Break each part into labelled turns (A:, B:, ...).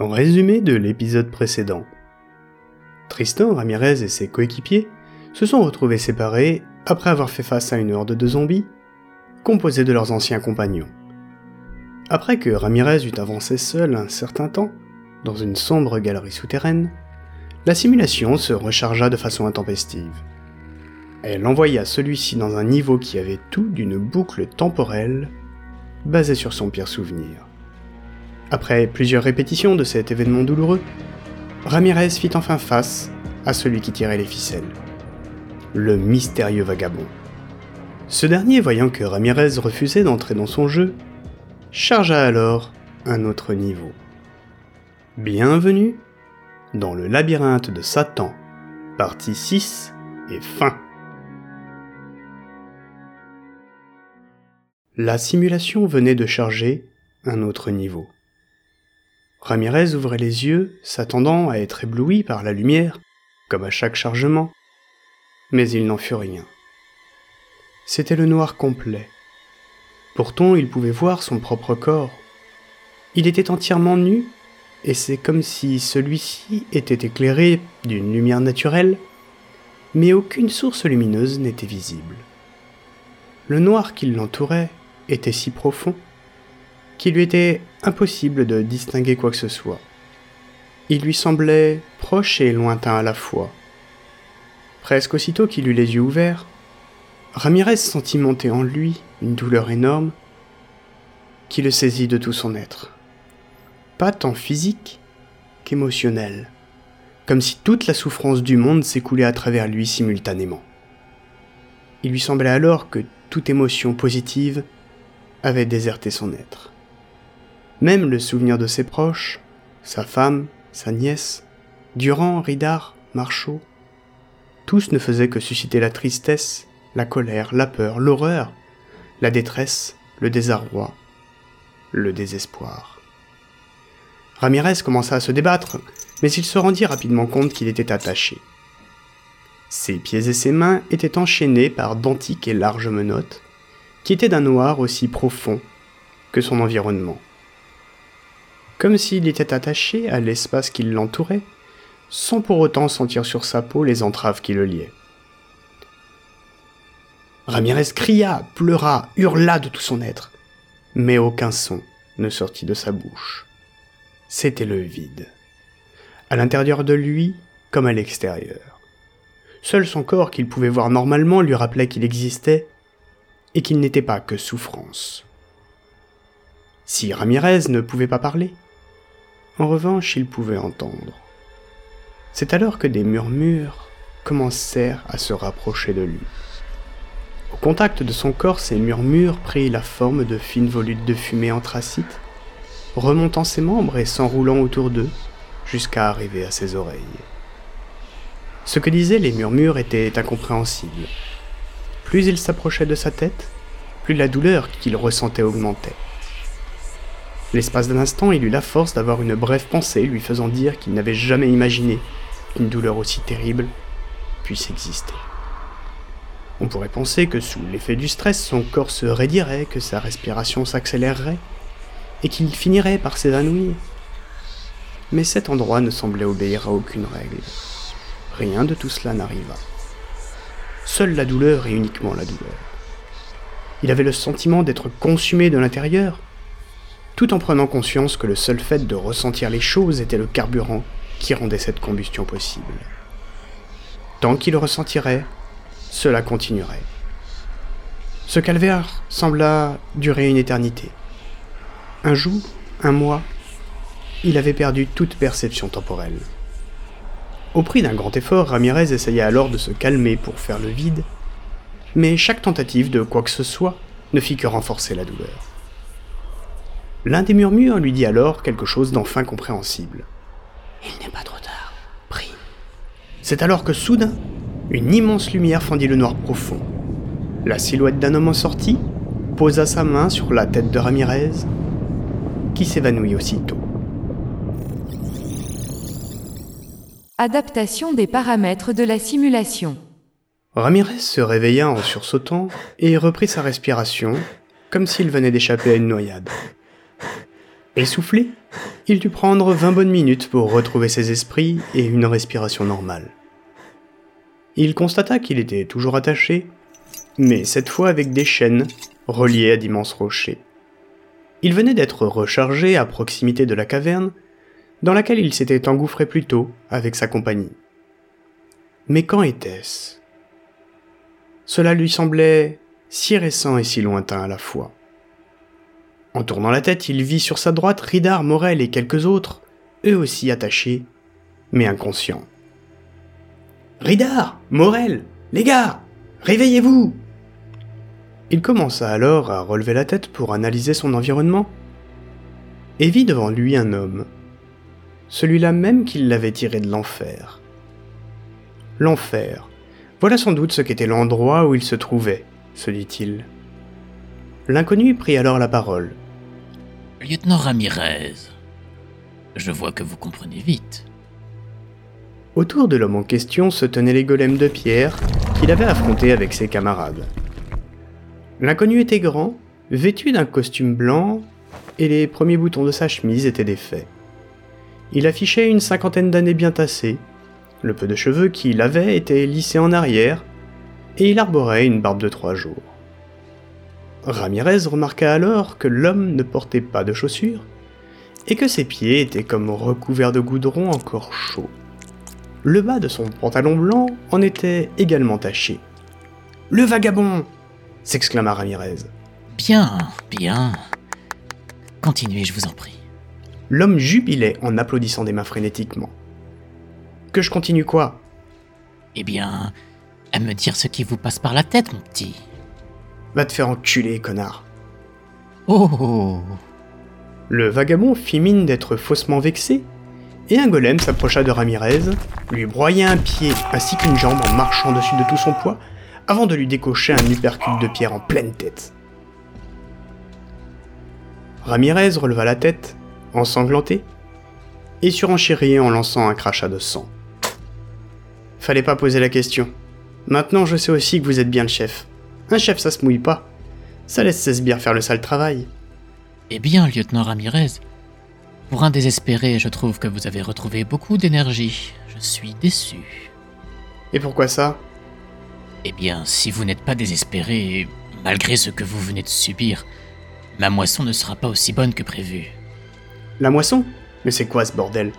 A: Résumé de l'épisode précédent, Tristan, Ramirez et ses coéquipiers se sont retrouvés séparés après avoir fait face à une horde de zombies composée de leurs anciens compagnons. Après que Ramirez eut avancé seul un certain temps, dans une sombre galerie souterraine, la simulation se rechargea de façon intempestive. Elle envoya celui-ci dans un niveau qui avait tout d'une boucle temporelle basée sur son pire souvenir. Après plusieurs répétitions de cet événement douloureux, Ramirez fit enfin face à celui qui tirait les ficelles. Le mystérieux vagabond. Ce dernier, voyant que Ramirez refusait d'entrer dans son jeu, chargea alors un autre niveau. Bienvenue dans le labyrinthe de Satan, partie 6 et fin. La simulation venait de charger un autre niveau. Ramirez ouvrait les yeux, s'attendant à être ébloui par la lumière, comme à chaque chargement, mais il n'en fut rien. C'était le noir complet. Pourtant, il pouvait voir son propre corps. Il était entièrement nu, et c'est comme si celui-ci était éclairé d'une lumière naturelle, mais aucune source lumineuse n'était visible. Le noir qui l'entourait était si profond qu'il lui était impossible de distinguer quoi que ce soit. Il lui semblait proche et lointain à la fois. Presque aussitôt qu'il eut les yeux ouverts, Ramirez sentit monter en lui une douleur énorme qui le saisit de tout son être. Pas tant physique qu'émotionnelle, comme si toute la souffrance du monde s'écoulait à travers lui simultanément. Il lui semblait alors que toute émotion positive avait déserté son être. Même le souvenir de ses proches, sa femme, sa nièce, Durand, Ridard, Marchaud, tous ne faisaient que susciter la tristesse, la colère, la peur, l'horreur, la détresse, le désarroi, le désespoir. Ramirez commença à se débattre, mais il se rendit rapidement compte qu'il était attaché. Ses pieds et ses mains étaient enchaînés par d'antiques et larges menottes, qui étaient d'un noir aussi profond que son environnement comme s'il était attaché à l'espace qui l'entourait, sans pour autant sentir sur sa peau les entraves qui le liaient. Ramirez cria, pleura, hurla de tout son être, mais aucun son ne sortit de sa bouche. C'était le vide, à l'intérieur de lui comme à l'extérieur. Seul son corps qu'il pouvait voir normalement lui rappelait qu'il existait et qu'il n'était pas que souffrance. Si Ramirez ne pouvait pas parler, en revanche, il pouvait entendre. C'est alors que des murmures commencèrent à se rapprocher de lui. Au contact de son corps, ces murmures prirent la forme de fines volutes de fumée anthracite, remontant ses membres et s'enroulant autour d'eux jusqu'à arriver à ses oreilles. Ce que disaient les murmures était incompréhensible. Plus il s'approchait de sa tête, plus la douleur qu'il ressentait augmentait. L'espace d'un instant, il eut la force d'avoir une brève pensée lui faisant dire qu'il n'avait jamais imaginé qu'une douleur aussi terrible puisse exister. On pourrait penser que sous l'effet du stress, son corps se raidirait, que sa respiration s'accélérerait, et qu'il finirait par s'évanouir. Mais cet endroit ne semblait obéir à aucune règle. Rien de tout cela n'arriva. Seule la douleur et uniquement la douleur. Il avait le sentiment d'être consumé de l'intérieur, tout en prenant conscience que le seul fait de ressentir les choses était le carburant qui rendait cette combustion possible. Tant qu'il ressentirait, cela continuerait. Ce calvaire sembla durer une éternité. Un jour, un mois, il avait perdu toute perception temporelle. Au prix d'un grand effort, Ramirez essaya alors de se calmer pour faire le vide, mais chaque tentative de quoi que ce soit ne fit que renforcer la douleur. L'un des murmures lui dit alors quelque chose d'enfin compréhensible. Il n'est pas trop tard, prie. C'est alors que soudain, une immense lumière fendit le noir profond. La silhouette d'un homme en sortit posa sa main sur la tête de Ramirez, qui s'évanouit aussitôt.
B: Adaptation des paramètres de la simulation.
A: Ramirez se réveilla en sursautant et reprit sa respiration, comme s'il venait d'échapper à une noyade. Essoufflé, il dut prendre 20 bonnes minutes pour retrouver ses esprits et une respiration normale. Il constata qu'il était toujours attaché, mais cette fois avec des chaînes reliées à d'immenses rochers. Il venait d'être rechargé à proximité de la caverne dans laquelle il s'était engouffré plus tôt avec sa compagnie. Mais quand était-ce? Cela lui semblait si récent et si lointain à la fois. En tournant la tête, il vit sur sa droite Ridar, Morel et quelques autres, eux aussi attachés, mais inconscients. Ridar Morel Les gars Réveillez-vous Il commença alors à relever la tête pour analyser son environnement, et vit devant lui un homme, celui-là même qui l'avait tiré de l'enfer. L'enfer, voilà sans doute ce qu'était l'endroit où il se trouvait, se dit-il. L'inconnu prit alors la parole.
C: Lieutenant Ramirez, je vois que vous comprenez vite.
A: Autour de l'homme en question se tenaient les golems de pierre qu'il avait affrontés avec ses camarades. L'inconnu était grand, vêtu d'un costume blanc, et les premiers boutons de sa chemise étaient défaits. Il affichait une cinquantaine d'années bien tassées, le peu de cheveux qu'il avait était lissé en arrière, et il arborait une barbe de trois jours. Ramirez remarqua alors que l'homme ne portait pas de chaussures et que ses pieds étaient comme recouverts de goudron encore chaud. Le bas de son pantalon blanc en était également taché. Le vagabond s'exclama Ramirez.
C: Bien, bien. Continuez, je vous en prie.
A: L'homme jubilait en applaudissant des mains frénétiquement. Que je continue quoi?
C: Eh bien, à me dire ce qui vous passe par la tête, mon petit.
A: Va te faire enculer, connard.
C: Oh, oh, oh.
A: Le vagabond fit mine d'être faussement vexé, et un golem s'approcha de Ramirez, lui broya un pied ainsi qu'une jambe en marchant dessus de tout son poids, avant de lui décocher un uppercut de pierre en pleine tête. Ramirez releva la tête, ensanglanté, et surenchérit en lançant un crachat de sang. Fallait pas poser la question. Maintenant je sais aussi que vous êtes bien le chef. Un chef, ça se mouille pas. Ça laisse ses sbires faire le sale travail.
C: Eh bien, lieutenant Ramirez, pour un désespéré, je trouve que vous avez retrouvé beaucoup d'énergie. Je suis déçu.
A: Et pourquoi ça?
C: Eh bien, si vous n'êtes pas désespéré, malgré ce que vous venez de subir, ma moisson ne sera pas aussi bonne que prévu.
A: La moisson? Mais c'est quoi ce bordel?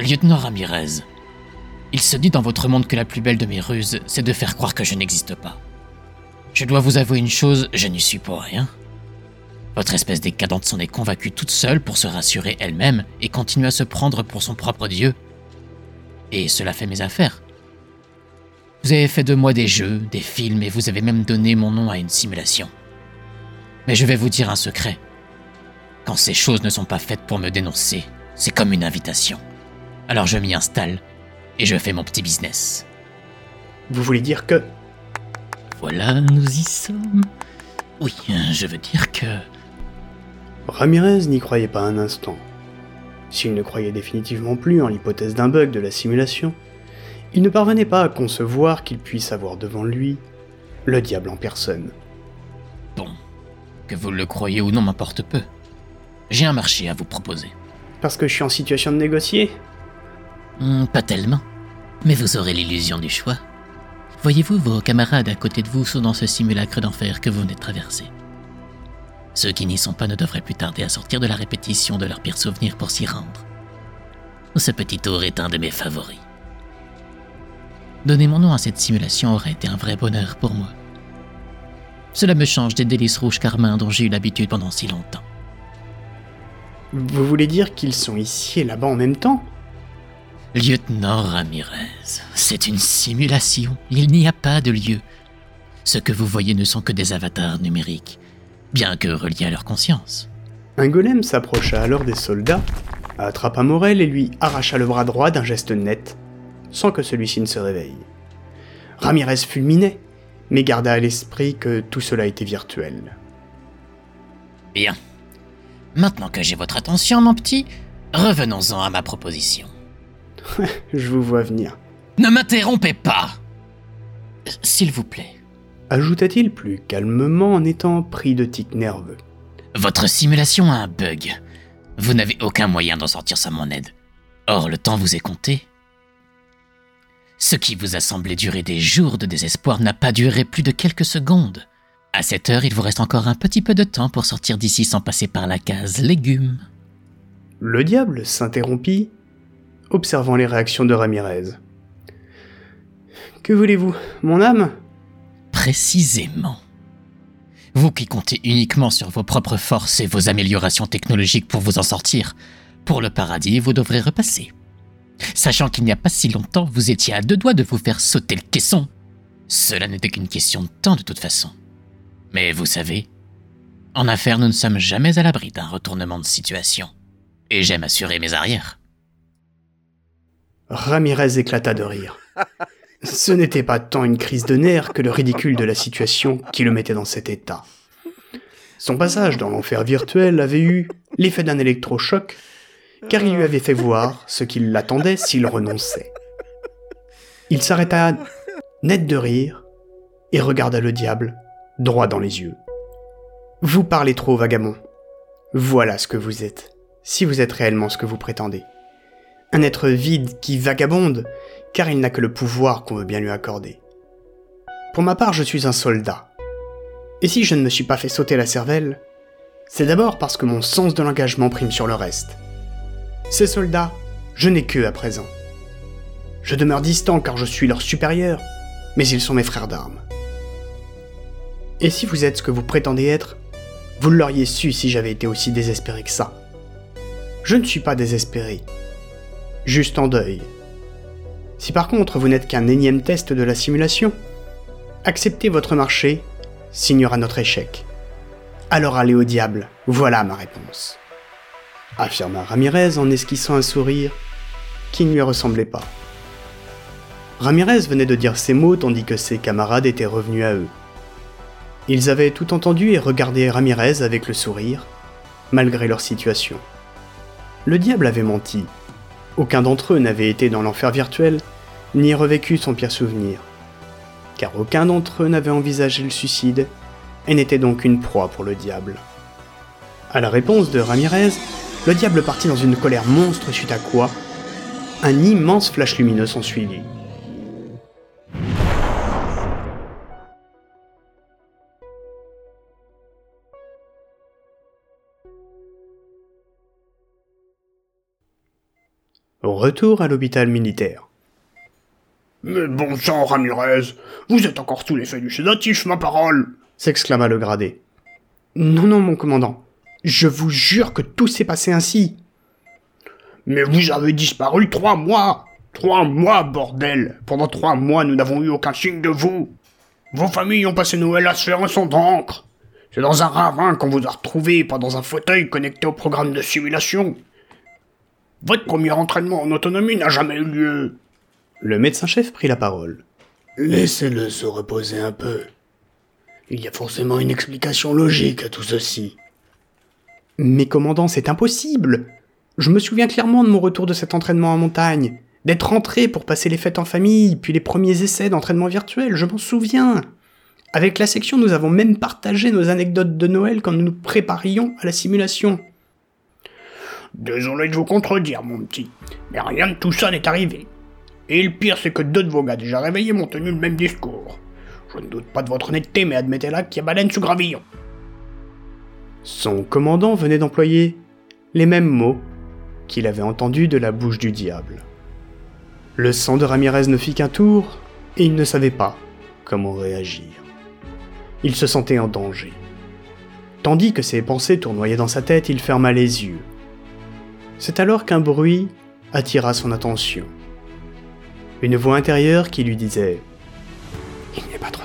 C: Lieutenant Ramirez, il se dit dans votre monde que la plus belle de mes ruses, c'est de faire croire que je n'existe pas. Je dois vous avouer une chose, je n'y suis pour rien. Votre espèce décadente s'en est convaincue toute seule pour se rassurer elle-même et continue à se prendre pour son propre dieu. Et cela fait mes affaires. Vous avez fait de moi des jeux, des films et vous avez même donné mon nom à une simulation. Mais je vais vous dire un secret. Quand ces choses ne sont pas faites pour me dénoncer, c'est comme une invitation. Alors je m'y installe et je fais mon petit business.
A: Vous voulez dire que...
C: Voilà, nous y sommes. Oui, je veux dire que...
A: Ramirez n'y croyait pas un instant. S'il ne croyait définitivement plus en l'hypothèse d'un bug de la simulation, il ne parvenait pas à concevoir qu'il puisse avoir devant lui le diable en personne.
C: Bon, que vous le croyez ou non m'importe peu. J'ai un marché à vous proposer.
A: Parce que je suis en situation de négocier
C: Hmm, pas tellement. Mais vous aurez l'illusion du choix. Voyez-vous, vos camarades à côté de vous sont dans ce simulacre d'enfer que vous venez de traverser. Ceux qui n'y sont pas ne devraient plus tarder à sortir de la répétition de leurs pires souvenirs pour s'y rendre. Ce petit tour est un de mes favoris. Donner mon nom à cette simulation aurait été un vrai bonheur pour moi. Cela me change des délices rouges carmin dont j'ai eu l'habitude pendant si longtemps.
A: Vous voulez dire qu'ils sont ici et là-bas en même temps?
C: Lieutenant Ramirez, c'est une simulation. Il n'y a pas de lieu. Ce que vous voyez ne sont que des avatars numériques, bien que reliés à leur conscience.
A: Un golem s'approcha alors des soldats, attrapa Morel et lui arracha le bras droit d'un geste net, sans que celui-ci ne se réveille. Ramirez fulminait, mais garda à l'esprit que tout cela était virtuel.
C: Bien. Maintenant que j'ai votre attention, mon petit, revenons-en à ma proposition.
A: Je vous vois venir.
C: Ne m'interrompez pas S'il vous plaît.
A: Ajouta-t-il plus calmement en étant pris de tics nerveux.
C: Votre simulation a un bug. Vous n'avez aucun moyen d'en sortir sans mon aide. Or, le temps vous est compté. Ce qui vous a semblé durer des jours de désespoir n'a pas duré plus de quelques secondes. À cette heure, il vous reste encore un petit peu de temps pour sortir d'ici sans passer par la case légumes.
A: Le diable s'interrompit, observant les réactions de Ramirez. Que voulez-vous, mon âme?
C: Précisément. Vous qui comptez uniquement sur vos propres forces et vos améliorations technologiques pour vous en sortir, pour le paradis, vous devrez repasser. Sachant qu'il n'y a pas si longtemps, vous étiez à deux doigts de vous faire sauter le caisson. Cela n'était qu'une question de temps de toute façon. Mais vous savez, en affaires, nous ne sommes jamais à l'abri d'un retournement de situation. Et j'aime assurer mes arrières.
A: Ramirez éclata de rire. Ce n'était pas tant une crise de nerfs que le ridicule de la situation qui le mettait dans cet état. Son passage dans l'enfer virtuel avait eu l'effet d'un électrochoc, car il lui avait fait voir ce qui l'attendait s'il renonçait. Il s'arrêta net de rire et regarda le diable droit dans les yeux. Vous parlez trop, vagabond. Voilà ce que vous êtes, si vous êtes réellement ce que vous prétendez. Un être vide qui vagabonde, car il n'a que le pouvoir qu'on veut bien lui accorder. Pour ma part, je suis un soldat. Et si je ne me suis pas fait sauter la cervelle, c'est d'abord parce que mon sens de l'engagement prime sur le reste. Ces soldats, je n'ai qu'eux à présent. Je demeure distant car je suis leur supérieur, mais ils sont mes frères d'armes. Et si vous êtes ce que vous prétendez être, vous l'auriez su si j'avais été aussi désespéré que ça. Je ne suis pas désespéré, juste en deuil. Si par contre vous n'êtes qu'un énième test de la simulation, acceptez votre marché signera notre échec. Alors allez au diable, voilà ma réponse. Affirma Ramirez en esquissant un sourire qui ne lui ressemblait pas. Ramirez venait de dire ces mots tandis que ses camarades étaient revenus à eux. Ils avaient tout entendu et regardé Ramirez avec le sourire, malgré leur situation. Le diable avait menti. Aucun d'entre eux n'avait été dans l'enfer virtuel, ni revécu son pire souvenir. Car aucun d'entre eux n'avait envisagé le suicide, et n'était donc une proie pour le diable. À la réponse de Ramirez, le diable partit dans une colère monstre suite à quoi un immense flash lumineux s'ensuivit. Retour à l'hôpital militaire.
D: Mais bon sang, Ramirez, vous êtes encore sous l'effet du sédatif, ma parole
A: s'exclama le gradé. Non, non, mon commandant. Je vous jure que tout s'est passé ainsi.
D: Mais vous avez disparu trois mois Trois mois, bordel Pendant trois mois, nous n'avons eu aucun signe de vous Vos familles ont passé Noël à se faire un son d'encre C'est dans un ravin qu'on vous a retrouvé, pas dans un fauteuil connecté au programme de simulation votre premier entraînement en autonomie n'a jamais eu lieu.
A: Le médecin-chef prit la parole.
D: Laissez-le se reposer un peu. Il y a forcément une explication logique à tout ceci.
A: Mais commandant, c'est impossible. Je me souviens clairement de mon retour de cet entraînement en montagne, d'être rentré pour passer les fêtes en famille, puis les premiers essais d'entraînement virtuel, je m'en souviens. Avec la section, nous avons même partagé nos anecdotes de Noël quand nous nous préparions à la simulation.
D: Désolé de vous contredire, mon petit, mais rien de tout ça n'est arrivé. Et le pire, c'est que deux de vos gars déjà réveillés m'ont tenu le même discours. Je ne doute pas de votre honnêteté, mais admettez-la qu'il y a baleine sous gravillon.
A: Son commandant venait d'employer les mêmes mots qu'il avait entendus de la bouche du diable. Le sang de Ramirez ne fit qu'un tour, et il ne savait pas comment réagir. Il se sentait en danger. Tandis que ses pensées tournoyaient dans sa tête, il ferma les yeux c'est alors qu'un bruit attira son attention. Une voix intérieure qui lui disait ⁇ Il n'est pas trop